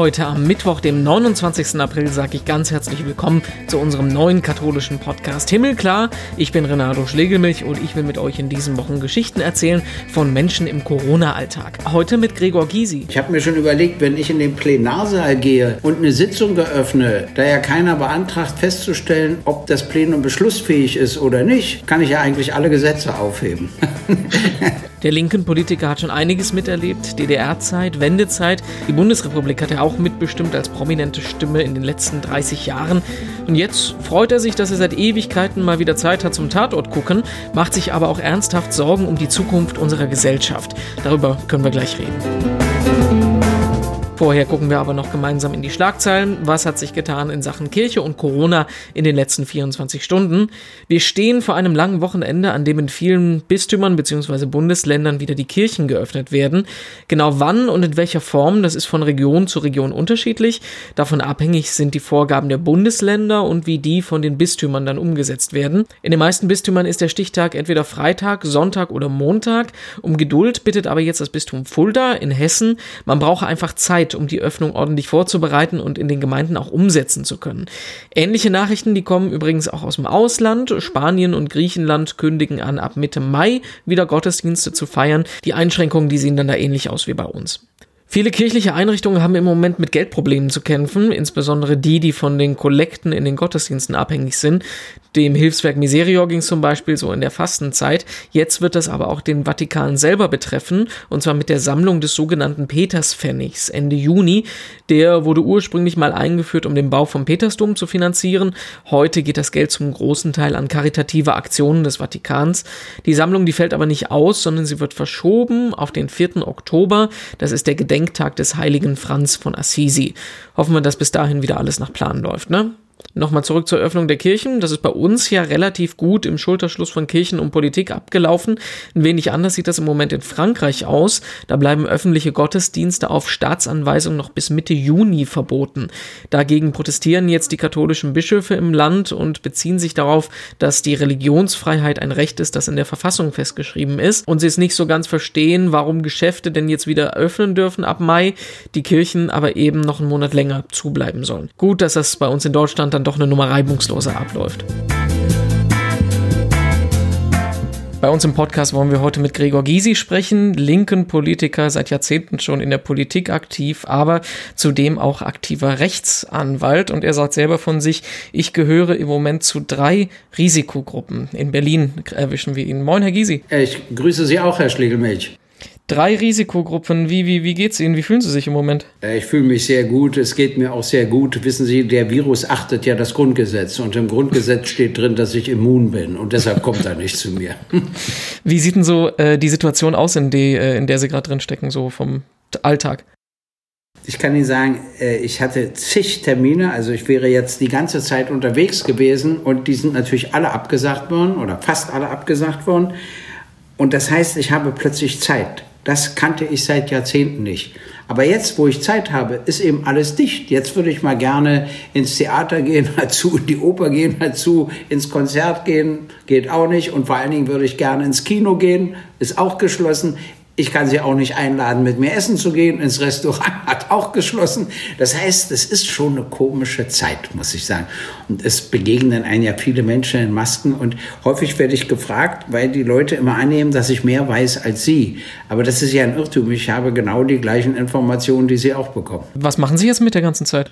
Heute am Mittwoch, dem 29. April, sage ich ganz herzlich willkommen zu unserem neuen katholischen Podcast Himmelklar. Ich bin Renato Schlegelmilch und ich will mit euch in diesen Wochen Geschichten erzählen von Menschen im Corona-Alltag. Heute mit Gregor Gysi. Ich habe mir schon überlegt, wenn ich in den Plenarsaal gehe und eine Sitzung eröffne, da ja keiner beantragt festzustellen, ob das Plenum beschlussfähig ist oder nicht, kann ich ja eigentlich alle Gesetze aufheben. Der linken Politiker hat schon einiges miterlebt. DDR-Zeit, Wendezeit. Die Bundesrepublik hat er auch mitbestimmt als prominente Stimme in den letzten 30 Jahren. Und jetzt freut er sich, dass er seit Ewigkeiten mal wieder Zeit hat zum Tatort gucken, macht sich aber auch ernsthaft Sorgen um die Zukunft unserer Gesellschaft. Darüber können wir gleich reden. Vorher gucken wir aber noch gemeinsam in die Schlagzeilen. Was hat sich getan in Sachen Kirche und Corona in den letzten 24 Stunden? Wir stehen vor einem langen Wochenende, an dem in vielen Bistümern bzw. Bundesländern wieder die Kirchen geöffnet werden. Genau wann und in welcher Form, das ist von Region zu Region unterschiedlich. Davon abhängig sind die Vorgaben der Bundesländer und wie die von den Bistümern dann umgesetzt werden. In den meisten Bistümern ist der Stichtag entweder Freitag, Sonntag oder Montag. Um Geduld bittet aber jetzt das Bistum Fulda in Hessen. Man brauche einfach Zeit Zeit, um die Öffnung ordentlich vorzubereiten und in den Gemeinden auch umsetzen zu können. Ähnliche Nachrichten, die kommen übrigens auch aus dem Ausland. Spanien und Griechenland kündigen an, ab Mitte Mai wieder Gottesdienste zu feiern. Die Einschränkungen, die sehen dann da ähnlich aus wie bei uns. Viele kirchliche Einrichtungen haben im Moment mit Geldproblemen zu kämpfen, insbesondere die, die von den Kollekten in den Gottesdiensten abhängig sind. Dem Hilfswerk Miserior ging es zum Beispiel so in der Fastenzeit. Jetzt wird das aber auch den Vatikan selber betreffen, und zwar mit der Sammlung des sogenannten Peterspfennigs Ende Juni. Der wurde ursprünglich mal eingeführt, um den Bau vom Petersdom zu finanzieren. Heute geht das Geld zum großen Teil an karitative Aktionen des Vatikans. Die Sammlung, die fällt aber nicht aus, sondern sie wird verschoben auf den 4. Oktober. Das ist der Gedenktag des heiligen Franz von Assisi. Hoffen wir, dass bis dahin wieder alles nach Plan läuft, ne? Nochmal zurück zur Öffnung der Kirchen. Das ist bei uns ja relativ gut im Schulterschluss von Kirchen und Politik abgelaufen. Ein wenig anders sieht das im Moment in Frankreich aus. Da bleiben öffentliche Gottesdienste auf Staatsanweisung noch bis Mitte Juni verboten. Dagegen protestieren jetzt die katholischen Bischöfe im Land und beziehen sich darauf, dass die Religionsfreiheit ein Recht ist, das in der Verfassung festgeschrieben ist. Und sie es nicht so ganz verstehen, warum Geschäfte denn jetzt wieder öffnen dürfen ab Mai, die Kirchen aber eben noch einen Monat länger zubleiben sollen. Gut, dass das bei uns in Deutschland dann dann doch eine Nummer reibungsloser abläuft. Bei uns im Podcast wollen wir heute mit Gregor Gysi sprechen, linken Politiker, seit Jahrzehnten schon in der Politik aktiv, aber zudem auch aktiver Rechtsanwalt. Und er sagt selber von sich, ich gehöre im Moment zu drei Risikogruppen. In Berlin erwischen wir ihn. Moin, Herr Gysi. Ich grüße Sie auch, Herr Schlegelmilch. Drei Risikogruppen. Wie, wie, wie geht's Ihnen? Wie fühlen Sie sich im Moment? Äh, ich fühle mich sehr gut. Es geht mir auch sehr gut. Wissen Sie, der Virus achtet ja das Grundgesetz. Und im Grundgesetz steht drin, dass ich immun bin. Und deshalb kommt er nicht zu mir. Wie sieht denn so äh, die Situation aus, in, die, äh, in der Sie gerade drin stecken, so vom Alltag? Ich kann Ihnen sagen, äh, ich hatte zig Termine, also ich wäre jetzt die ganze Zeit unterwegs gewesen und die sind natürlich alle abgesagt worden oder fast alle abgesagt worden. Und das heißt, ich habe plötzlich Zeit. Das kannte ich seit Jahrzehnten nicht. Aber jetzt, wo ich Zeit habe, ist eben alles dicht. Jetzt würde ich mal gerne ins Theater gehen, dazu, in die Oper gehen, dazu, ins Konzert gehen, geht auch nicht. Und vor allen Dingen würde ich gerne ins Kino gehen, ist auch geschlossen. Ich kann sie auch nicht einladen, mit mir essen zu gehen. Ins Restaurant hat auch geschlossen. Das heißt, es ist schon eine komische Zeit, muss ich sagen. Und es begegnen einem ja viele Menschen in Masken. Und häufig werde ich gefragt, weil die Leute immer annehmen, dass ich mehr weiß als sie. Aber das ist ja ein Irrtum. Ich habe genau die gleichen Informationen, die sie auch bekommen. Was machen Sie jetzt mit der ganzen Zeit?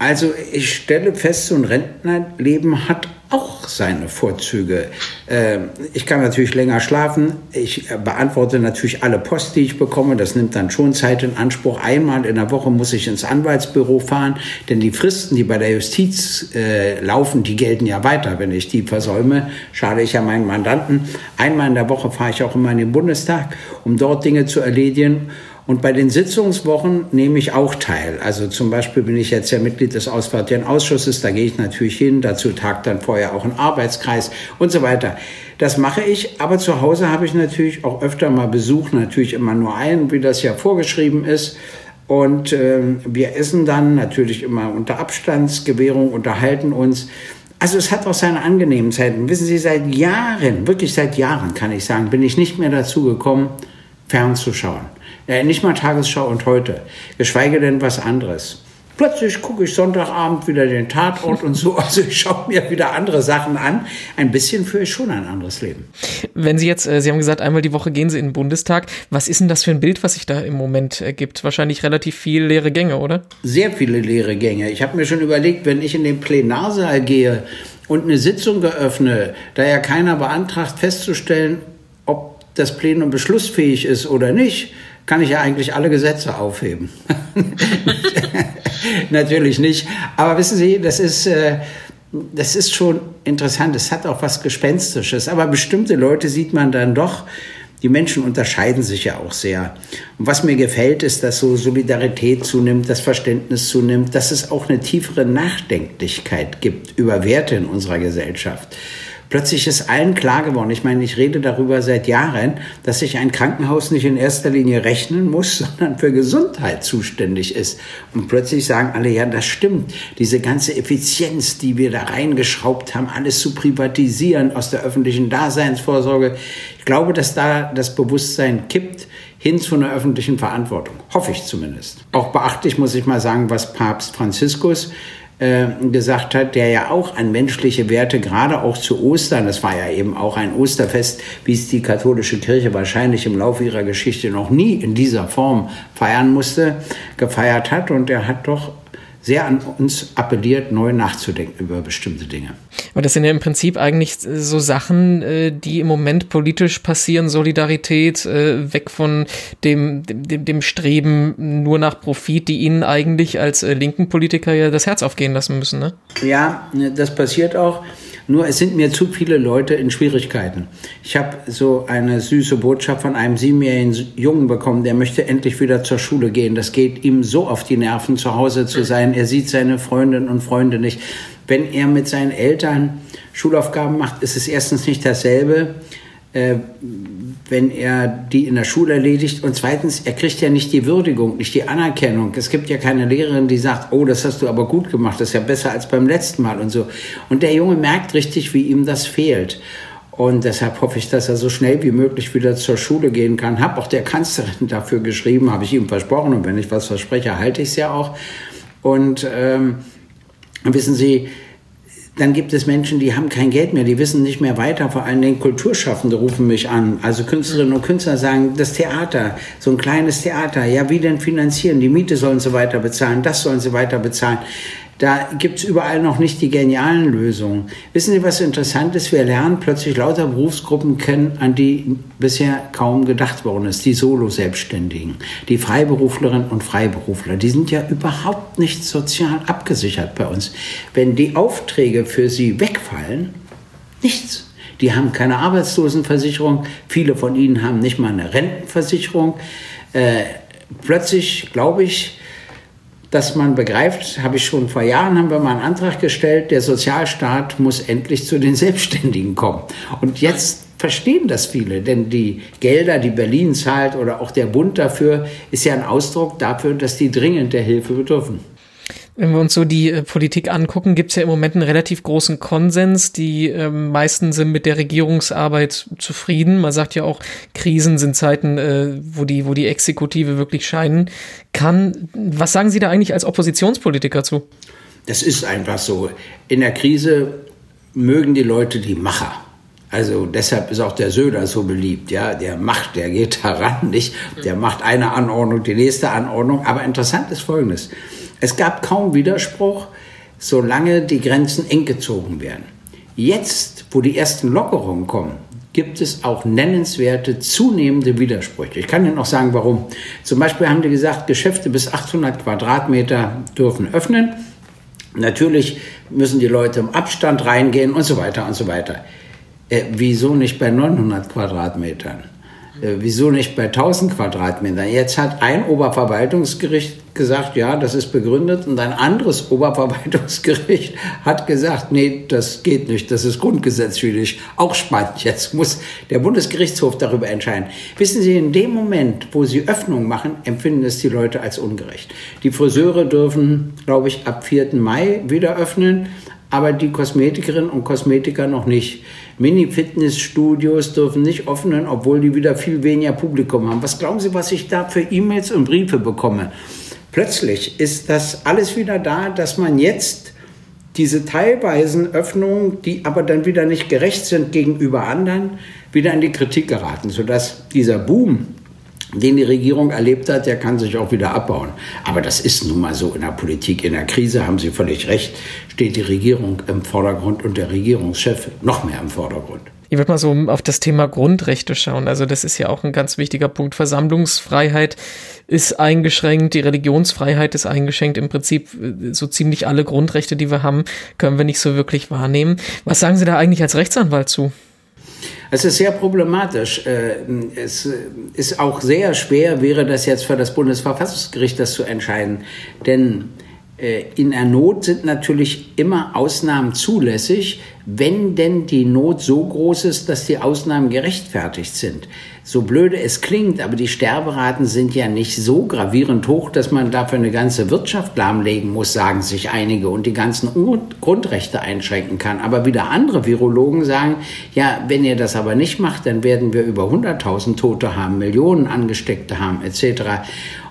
Also ich stelle fest, so ein Rentnerleben hat auch seine Vorzüge. Ähm, ich kann natürlich länger schlafen. Ich beantworte natürlich alle Post, die ich bekomme. Das nimmt dann schon Zeit in Anspruch. Einmal in der Woche muss ich ins Anwaltsbüro fahren, denn die Fristen, die bei der Justiz äh, laufen, die gelten ja weiter. Wenn ich die versäume, schade ich ja meinen Mandanten. Einmal in der Woche fahre ich auch immer in den Bundestag, um dort Dinge zu erledigen. Und bei den Sitzungswochen nehme ich auch teil. Also zum Beispiel bin ich jetzt ja Mitglied des Auswärtigen Ausschusses, da gehe ich natürlich hin, dazu tagt dann vorher auch ein Arbeitskreis und so weiter. Das mache ich, aber zu Hause habe ich natürlich auch öfter mal Besuch, natürlich immer nur einen, wie das ja vorgeschrieben ist. Und äh, wir essen dann natürlich immer unter Abstandsgewährung, unterhalten uns. Also es hat auch seine angenehmen Zeiten. Wissen Sie, seit Jahren, wirklich seit Jahren kann ich sagen, bin ich nicht mehr dazu gekommen, fernzuschauen. Äh, nicht mal Tagesschau und heute, geschweige denn was anderes. Plötzlich gucke ich Sonntagabend wieder den Tatort und so. Also ich schaue mir wieder andere Sachen an. Ein bisschen führe ich schon ein anderes Leben. Wenn Sie jetzt, äh, Sie haben gesagt, einmal die Woche gehen Sie in den Bundestag. Was ist denn das für ein Bild, was sich da im Moment ergibt? Wahrscheinlich relativ viel leere Gänge, oder? Sehr viele leere Gänge. Ich habe mir schon überlegt, wenn ich in den Plenarsaal gehe und eine Sitzung eröffne, da ja keiner beantragt festzustellen, ob das Plenum beschlussfähig ist oder nicht, kann ich ja eigentlich alle Gesetze aufheben. Natürlich nicht. Aber wissen Sie, das ist, äh, das ist schon interessant. Es hat auch was Gespenstisches. Aber bestimmte Leute sieht man dann doch. Die Menschen unterscheiden sich ja auch sehr. Und was mir gefällt, ist, dass so Solidarität zunimmt, das Verständnis zunimmt, dass es auch eine tiefere Nachdenklichkeit gibt über Werte in unserer Gesellschaft. Plötzlich ist allen klar geworden, ich meine, ich rede darüber seit Jahren, dass sich ein Krankenhaus nicht in erster Linie rechnen muss, sondern für Gesundheit zuständig ist. Und plötzlich sagen alle, ja, das stimmt. Diese ganze Effizienz, die wir da reingeschraubt haben, alles zu privatisieren aus der öffentlichen Daseinsvorsorge. Ich glaube, dass da das Bewusstsein kippt hin zu einer öffentlichen Verantwortung. Hoffe ich zumindest. Auch beachtlich muss ich mal sagen, was Papst Franziskus äh, gesagt hat, der ja auch an menschliche Werte, gerade auch zu Ostern, das war ja eben auch ein Osterfest, wie es die katholische Kirche wahrscheinlich im Laufe ihrer Geschichte noch nie in dieser Form feiern musste, gefeiert hat. Und er hat doch sehr an uns appelliert, neu nachzudenken über bestimmte Dinge. Aber das sind ja im Prinzip eigentlich so Sachen, äh, die im Moment politisch passieren, Solidarität, äh, weg von dem, dem, dem Streben nur nach Profit, die Ihnen eigentlich als äh, linken Politiker ja das Herz aufgehen lassen müssen. Ne? Ja, das passiert auch. Nur es sind mir zu viele Leute in Schwierigkeiten. Ich habe so eine süße Botschaft von einem siebenjährigen Jungen bekommen, der möchte endlich wieder zur Schule gehen. Das geht ihm so auf die Nerven, zu Hause zu sein. Er sieht seine Freundinnen und Freunde nicht. Wenn er mit seinen Eltern Schulaufgaben macht, ist es erstens nicht dasselbe äh, wenn er die in der Schule erledigt. Und zweitens, er kriegt ja nicht die Würdigung, nicht die Anerkennung. Es gibt ja keine Lehrerin, die sagt, oh, das hast du aber gut gemacht, das ist ja besser als beim letzten Mal und so. Und der Junge merkt richtig, wie ihm das fehlt. Und deshalb hoffe ich, dass er so schnell wie möglich wieder zur Schule gehen kann. Hab auch der Kanzlerin dafür geschrieben, habe ich ihm versprochen. Und wenn ich was verspreche, halte ich es ja auch. Und ähm, wissen Sie, dann gibt es Menschen, die haben kein Geld mehr, die wissen nicht mehr weiter. Vor allen Dingen Kulturschaffende rufen mich an. Also Künstlerinnen und Künstler sagen, das Theater, so ein kleines Theater, ja, wie denn finanzieren? Die Miete sollen sie weiter bezahlen, das sollen sie weiter bezahlen. Da gibt es überall noch nicht die genialen Lösungen. Wissen Sie, was interessant ist? Wir lernen plötzlich lauter Berufsgruppen kennen, an die bisher kaum gedacht worden ist. Die Solo-Selbstständigen, die Freiberuflerinnen und Freiberufler, die sind ja überhaupt nicht sozial abgesichert bei uns. Wenn die Aufträge für sie wegfallen, nichts. Die haben keine Arbeitslosenversicherung, viele von ihnen haben nicht mal eine Rentenversicherung. Äh, plötzlich, glaube ich, dass man begreift, habe ich schon vor Jahren, haben wir mal einen Antrag gestellt, der Sozialstaat muss endlich zu den Selbstständigen kommen. Und jetzt verstehen das viele, denn die Gelder, die Berlin zahlt oder auch der Bund dafür, ist ja ein Ausdruck dafür, dass die dringend der Hilfe bedürfen. Wenn wir uns so die äh, Politik angucken, gibt es ja im Moment einen relativ großen Konsens. Die äh, meisten sind mit der Regierungsarbeit zufrieden. Man sagt ja auch, Krisen sind Zeiten, äh, wo, die, wo die Exekutive wirklich scheinen kann. Was sagen Sie da eigentlich als Oppositionspolitiker zu? Das ist einfach so. In der Krise mögen die Leute die Macher. Also deshalb ist auch der Söder so beliebt, ja, der macht, der geht daran, nicht, der macht eine Anordnung, die nächste Anordnung. Aber interessant ist Folgendes. Es gab kaum Widerspruch, solange die Grenzen eng gezogen werden. Jetzt, wo die ersten Lockerungen kommen, gibt es auch nennenswerte zunehmende Widersprüche. Ich kann Ihnen auch sagen, warum. Zum Beispiel haben die gesagt, Geschäfte bis 800 Quadratmeter dürfen öffnen. Natürlich müssen die Leute im Abstand reingehen und so weiter und so weiter. Äh, wieso nicht bei 900 Quadratmetern? Äh, wieso nicht bei 1000 Quadratmetern? Jetzt hat ein Oberverwaltungsgericht gesagt, ja, das ist begründet und ein anderes Oberverwaltungsgericht hat gesagt, nee, das geht nicht, das ist grundgesetzwidrig. Auch spannend, jetzt muss der Bundesgerichtshof darüber entscheiden. Wissen Sie, in dem Moment, wo Sie Öffnung machen, empfinden es die Leute als ungerecht. Die Friseure dürfen, glaube ich, ab 4. Mai wieder öffnen aber die Kosmetikerinnen und Kosmetiker noch nicht. Mini-Fitnessstudios dürfen nicht öffnen, obwohl die wieder viel weniger Publikum haben. Was glauben Sie, was ich da für E-Mails und Briefe bekomme? Plötzlich ist das alles wieder da, dass man jetzt diese teilweisen Öffnungen, die aber dann wieder nicht gerecht sind gegenüber anderen, wieder in die Kritik geraten, sodass dieser Boom, den die Regierung erlebt hat, der kann sich auch wieder abbauen. Aber das ist nun mal so in der Politik. In der Krise haben Sie völlig recht, steht die Regierung im Vordergrund und der Regierungschef noch mehr im Vordergrund. Ich würde mal so auf das Thema Grundrechte schauen. Also das ist ja auch ein ganz wichtiger Punkt. Versammlungsfreiheit ist eingeschränkt, die Religionsfreiheit ist eingeschränkt. Im Prinzip äh, so ziemlich alle Grundrechte, die wir haben, können wir nicht so wirklich wahrnehmen. Was sagen Sie da eigentlich als Rechtsanwalt zu? Es ist sehr problematisch. Äh, es ist auch sehr schwer, wäre das jetzt für das Bundesverfassungsgericht, das zu entscheiden. Denn äh, in der Not sind natürlich immer Ausnahmen zulässig, wenn denn die Not so groß ist, dass die Ausnahmen gerechtfertigt sind. So blöde es klingt, aber die Sterberaten sind ja nicht so gravierend hoch, dass man dafür eine ganze Wirtschaft lahmlegen muss, sagen sich einige, und die ganzen Grundrechte einschränken kann. Aber wieder andere Virologen sagen, ja, wenn ihr das aber nicht macht, dann werden wir über 100.000 Tote haben, Millionen Angesteckte haben, etc.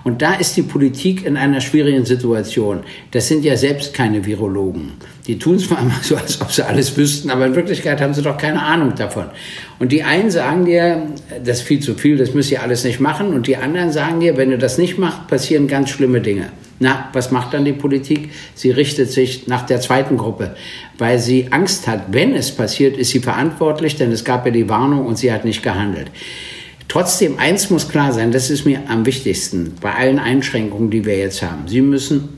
Und da ist die Politik in einer schwierigen Situation. Das sind ja selbst keine Virologen. Die tun es immer so, als ob sie alles wüssten, aber in Wirklichkeit haben sie doch keine Ahnung davon. Und die einen sagen dir, das ist viel zu viel, das müsst ihr alles nicht machen. Und die anderen sagen dir, wenn du das nicht machst, passieren ganz schlimme Dinge. Na, was macht dann die Politik? Sie richtet sich nach der zweiten Gruppe, weil sie Angst hat, wenn es passiert, ist sie verantwortlich, denn es gab ja die Warnung und sie hat nicht gehandelt. Trotzdem, eins muss klar sein, das ist mir am wichtigsten bei allen Einschränkungen, die wir jetzt haben. Sie müssen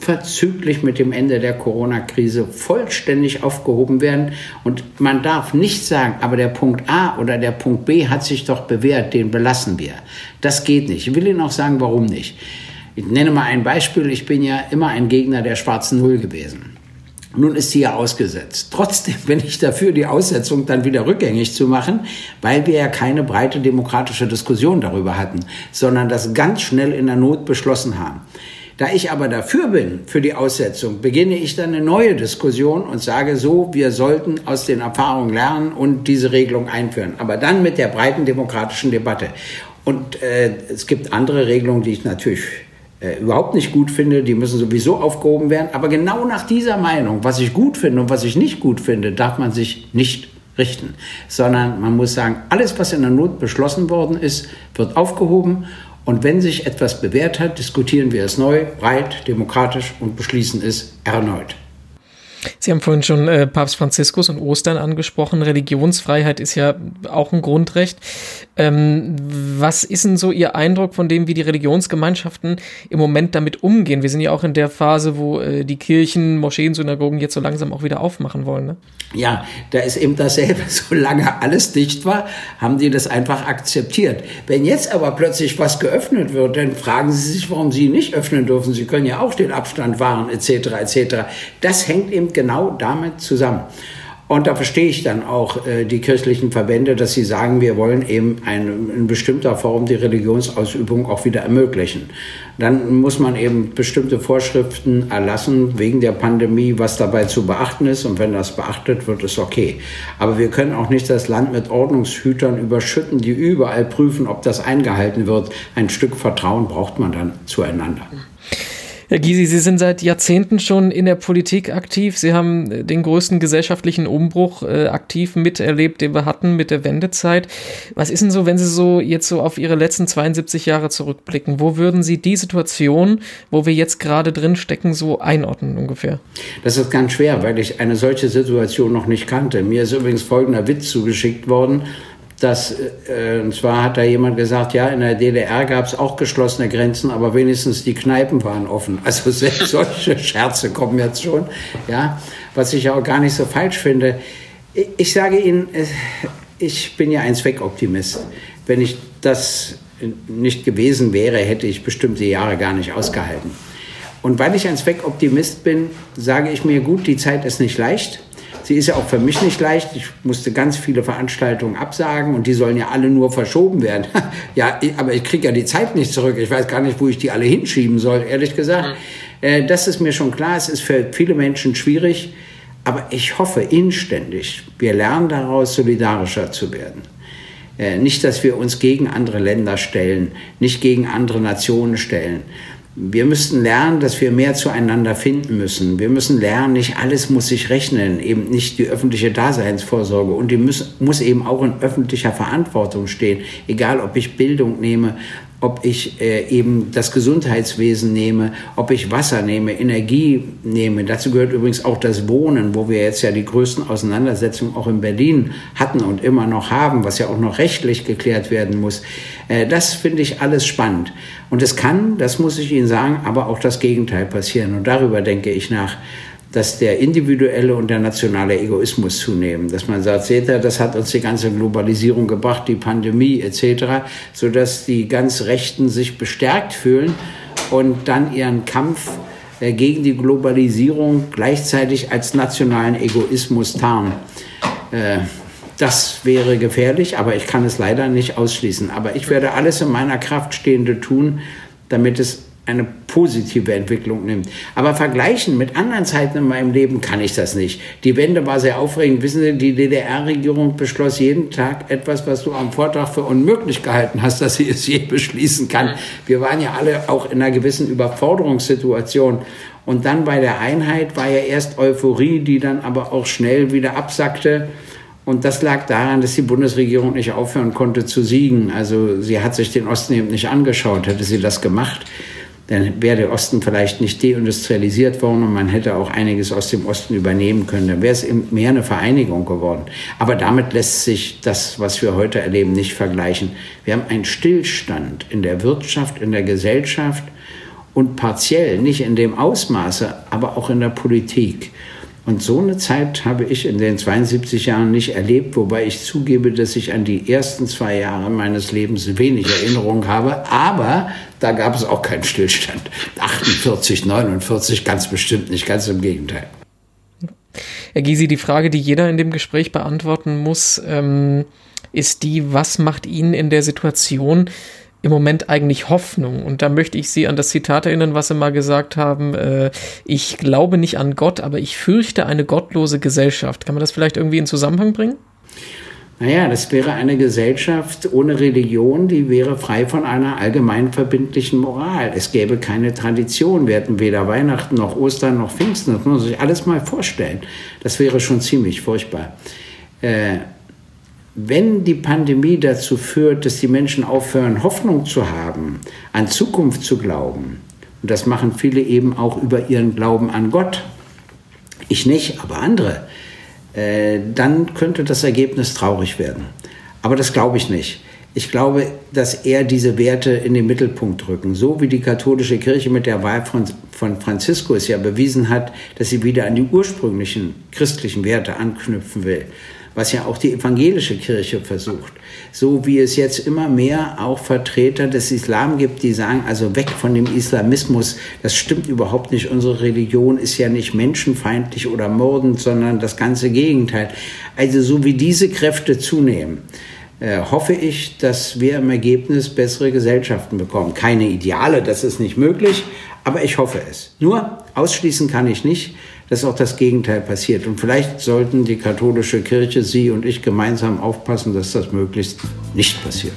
unverzüglich mit dem Ende der Corona-Krise vollständig aufgehoben werden. Und man darf nicht sagen, aber der Punkt A oder der Punkt B hat sich doch bewährt, den belassen wir. Das geht nicht. Ich will Ihnen auch sagen, warum nicht. Ich nenne mal ein Beispiel. Ich bin ja immer ein Gegner der schwarzen Null gewesen. Nun ist sie ja ausgesetzt. Trotzdem bin ich dafür, die Aussetzung dann wieder rückgängig zu machen, weil wir ja keine breite demokratische Diskussion darüber hatten, sondern das ganz schnell in der Not beschlossen haben. Da ich aber dafür bin, für die Aussetzung, beginne ich dann eine neue Diskussion und sage so, wir sollten aus den Erfahrungen lernen und diese Regelung einführen. Aber dann mit der breiten demokratischen Debatte. Und äh, es gibt andere Regelungen, die ich natürlich äh, überhaupt nicht gut finde, die müssen sowieso aufgehoben werden. Aber genau nach dieser Meinung, was ich gut finde und was ich nicht gut finde, darf man sich nicht richten, sondern man muss sagen, alles, was in der Not beschlossen worden ist, wird aufgehoben. Und wenn sich etwas bewährt hat, diskutieren wir es neu, breit, demokratisch und beschließen es erneut. Sie haben vorhin schon äh, Papst Franziskus und Ostern angesprochen. Religionsfreiheit ist ja auch ein Grundrecht. Ähm, was ist denn so Ihr Eindruck von dem, wie die Religionsgemeinschaften im Moment damit umgehen? Wir sind ja auch in der Phase, wo äh, die Kirchen, Moscheen, Synagogen jetzt so langsam auch wieder aufmachen wollen. Ne? Ja, da ist eben dasselbe. Solange alles dicht war, haben die das einfach akzeptiert. Wenn jetzt aber plötzlich was geöffnet wird, dann fragen sie sich, warum sie nicht öffnen dürfen. Sie können ja auch den Abstand wahren, etc., etc. Das hängt eben genau damit zusammen. Und da verstehe ich dann auch äh, die kirchlichen Verbände, dass sie sagen, wir wollen eben eine, in bestimmter Form die Religionsausübung auch wieder ermöglichen. Dann muss man eben bestimmte Vorschriften erlassen wegen der Pandemie, was dabei zu beachten ist. Und wenn das beachtet wird, ist okay. Aber wir können auch nicht das Land mit Ordnungshütern überschütten, die überall prüfen, ob das eingehalten wird. Ein Stück Vertrauen braucht man dann zueinander. Herr Gysi, Sie sind seit Jahrzehnten schon in der Politik aktiv. Sie haben äh, den größten gesellschaftlichen Umbruch äh, aktiv miterlebt, den wir hatten mit der Wendezeit. Was ist denn so, wenn Sie so jetzt so auf Ihre letzten 72 Jahre zurückblicken? Wo würden Sie die Situation, wo wir jetzt gerade drin stecken, so einordnen ungefähr? Das ist ganz schwer, weil ich eine solche Situation noch nicht kannte. Mir ist übrigens folgender Witz zugeschickt worden dass, äh, und zwar hat da jemand gesagt, ja, in der DDR gab es auch geschlossene Grenzen, aber wenigstens die Kneipen waren offen. Also selbst solche Scherze kommen jetzt schon, ja, was ich auch gar nicht so falsch finde. Ich sage Ihnen, äh, ich bin ja ein Zweckoptimist. Wenn ich das nicht gewesen wäre, hätte ich bestimmte Jahre gar nicht ausgehalten. Und weil ich ein Zweckoptimist bin, sage ich mir, gut, die Zeit ist nicht leicht. Sie ist ja auch für mich nicht leicht. Ich musste ganz viele Veranstaltungen absagen und die sollen ja alle nur verschoben werden. ja, aber ich kriege ja die Zeit nicht zurück. Ich weiß gar nicht, wo ich die alle hinschieben soll, ehrlich gesagt. Mhm. Äh, das ist mir schon klar. Es ist für viele Menschen schwierig. Aber ich hoffe inständig, wir lernen daraus, solidarischer zu werden. Äh, nicht, dass wir uns gegen andere Länder stellen, nicht gegen andere Nationen stellen. Wir müssten lernen, dass wir mehr zueinander finden müssen. Wir müssen lernen, nicht alles muss sich rechnen, eben nicht die öffentliche Daseinsvorsorge. Und die muss, muss eben auch in öffentlicher Verantwortung stehen, egal ob ich Bildung nehme, ob ich äh, eben das Gesundheitswesen nehme, ob ich Wasser nehme, Energie nehme. Dazu gehört übrigens auch das Wohnen, wo wir jetzt ja die größten Auseinandersetzungen auch in Berlin hatten und immer noch haben, was ja auch noch rechtlich geklärt werden muss. Äh, das finde ich alles spannend. Und es kann, das muss ich Ihnen sagen, aber auch das Gegenteil passieren. Und darüber denke ich nach dass der individuelle und der nationale Egoismus zunehmen. Dass man sagt, seht ihr, das hat uns die ganze Globalisierung gebracht, die Pandemie etc., sodass die ganz Rechten sich bestärkt fühlen und dann ihren Kampf äh, gegen die Globalisierung gleichzeitig als nationalen Egoismus tarnen. Äh, das wäre gefährlich, aber ich kann es leider nicht ausschließen. Aber ich werde alles in meiner Kraft Stehende tun, damit es eine positive Entwicklung nimmt. Aber vergleichen mit anderen Zeiten in meinem Leben kann ich das nicht. Die Wende war sehr aufregend. Wissen Sie, die DDR-Regierung beschloss jeden Tag etwas, was du am Vortag für unmöglich gehalten hast, dass sie es je beschließen kann. Wir waren ja alle auch in einer gewissen Überforderungssituation. Und dann bei der Einheit war ja erst Euphorie, die dann aber auch schnell wieder absackte. Und das lag daran, dass die Bundesregierung nicht aufhören konnte zu siegen. Also sie hat sich den Osten eben nicht angeschaut. Hätte sie das gemacht, dann wäre der Osten vielleicht nicht deindustrialisiert worden und man hätte auch einiges aus dem Osten übernehmen können. Dann wäre es mehr eine Vereinigung geworden. Aber damit lässt sich das, was wir heute erleben, nicht vergleichen. Wir haben einen Stillstand in der Wirtschaft, in der Gesellschaft und partiell, nicht in dem Ausmaße, aber auch in der Politik. Und so eine Zeit habe ich in den 72 Jahren nicht erlebt, wobei ich zugebe, dass ich an die ersten zwei Jahre meines Lebens wenig Erinnerung habe. Aber da gab es auch keinen Stillstand. 48, 49 ganz bestimmt nicht, ganz im Gegenteil. Herr Gysi, die Frage, die jeder in dem Gespräch beantworten muss, ähm, ist die, was macht Ihnen in der Situation im Moment eigentlich Hoffnung. Und da möchte ich Sie an das Zitat erinnern, was Sie mal gesagt haben. Äh, ich glaube nicht an Gott, aber ich fürchte eine gottlose Gesellschaft. Kann man das vielleicht irgendwie in Zusammenhang bringen? Naja, das wäre eine Gesellschaft ohne Religion, die wäre frei von einer allgemeinverbindlichen Moral. Es gäbe keine Tradition. Wir hätten weder Weihnachten noch Ostern noch Pfingsten. Das muss man sich alles mal vorstellen. Das wäre schon ziemlich furchtbar. Äh, wenn die Pandemie dazu führt, dass die Menschen aufhören, Hoffnung zu haben, an Zukunft zu glauben, und das machen viele eben auch über ihren Glauben an Gott, ich nicht, aber andere, äh, dann könnte das Ergebnis traurig werden. Aber das glaube ich nicht. Ich glaube, dass er diese Werte in den Mittelpunkt rücken. So wie die katholische Kirche mit der Wahl von, von Franziskus ja bewiesen hat, dass sie wieder an die ursprünglichen christlichen Werte anknüpfen will was ja auch die evangelische Kirche versucht. So wie es jetzt immer mehr auch Vertreter des Islam gibt, die sagen, also weg von dem Islamismus, das stimmt überhaupt nicht. Unsere Religion ist ja nicht menschenfeindlich oder mordend, sondern das ganze Gegenteil. Also so wie diese Kräfte zunehmen, äh, hoffe ich, dass wir im Ergebnis bessere Gesellschaften bekommen. Keine Ideale, das ist nicht möglich, aber ich hoffe es. Nur ausschließen kann ich nicht, dass auch das Gegenteil passiert. Und vielleicht sollten die katholische Kirche, Sie und ich gemeinsam aufpassen, dass das möglichst nicht passiert.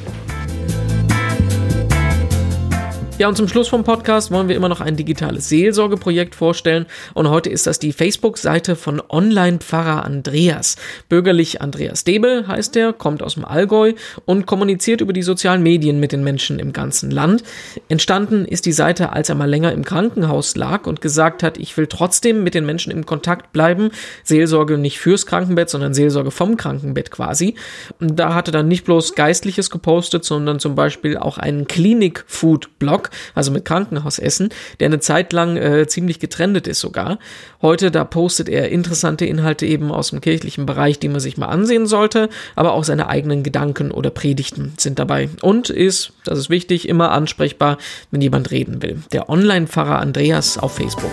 Ja, und zum Schluss vom Podcast wollen wir immer noch ein digitales Seelsorgeprojekt vorstellen. Und heute ist das die Facebook-Seite von Online-Pfarrer Andreas. Bürgerlich Andreas Debel heißt er, kommt aus dem Allgäu und kommuniziert über die sozialen Medien mit den Menschen im ganzen Land. Entstanden ist die Seite, als er mal länger im Krankenhaus lag und gesagt hat, ich will trotzdem mit den Menschen im Kontakt bleiben. Seelsorge nicht fürs Krankenbett, sondern Seelsorge vom Krankenbett quasi. Und da hatte dann nicht bloß Geistliches gepostet, sondern zum Beispiel auch einen Klinik-Food-Blog Blog, also mit Krankenhausessen, der eine Zeit lang äh, ziemlich getrendet ist sogar. Heute, da postet er interessante Inhalte eben aus dem kirchlichen Bereich, die man sich mal ansehen sollte, aber auch seine eigenen Gedanken oder Predigten sind dabei. Und ist, das ist wichtig, immer ansprechbar, wenn jemand reden will. Der Online-Pfarrer Andreas auf Facebook.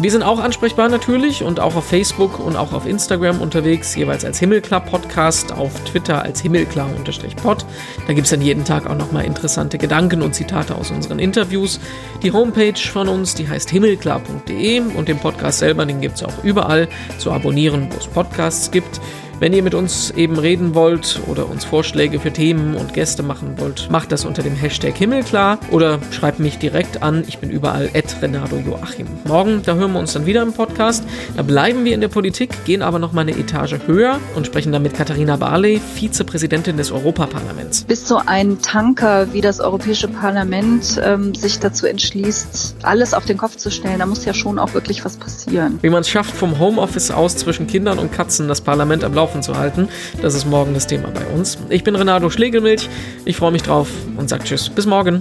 Wir sind auch ansprechbar natürlich und auch auf Facebook und auch auf Instagram unterwegs, jeweils als Himmelklar Podcast, auf Twitter als Himmelklar-Pod. Da gibt es dann jeden Tag auch nochmal interessante Gedanken und Zitate aus unseren Interviews. Die Homepage von uns, die heißt himmelklar.de und den Podcast selber, den gibt es auch überall zu abonnieren, wo es Podcasts gibt. Wenn ihr mit uns eben reden wollt oder uns Vorschläge für Themen und Gäste machen wollt, macht das unter dem Hashtag Himmelklar oder schreibt mich direkt an. Ich bin überall at Renato Joachim. Morgen, da hören wir uns dann wieder im Podcast. Da bleiben wir in der Politik, gehen aber noch mal eine Etage höher und sprechen dann mit Katharina Barley, Vizepräsidentin des Europaparlaments. Bis so ein Tanker wie das Europäische Parlament ähm, sich dazu entschließt, alles auf den Kopf zu stellen, da muss ja schon auch wirklich was passieren. Wie man es schafft, vom Homeoffice aus zwischen Kindern und Katzen das Parlament am Laufen Laufen zu halten. Das ist morgen das Thema bei uns. Ich bin Renato Schlegelmilch. Ich freue mich drauf und sage Tschüss. Bis morgen.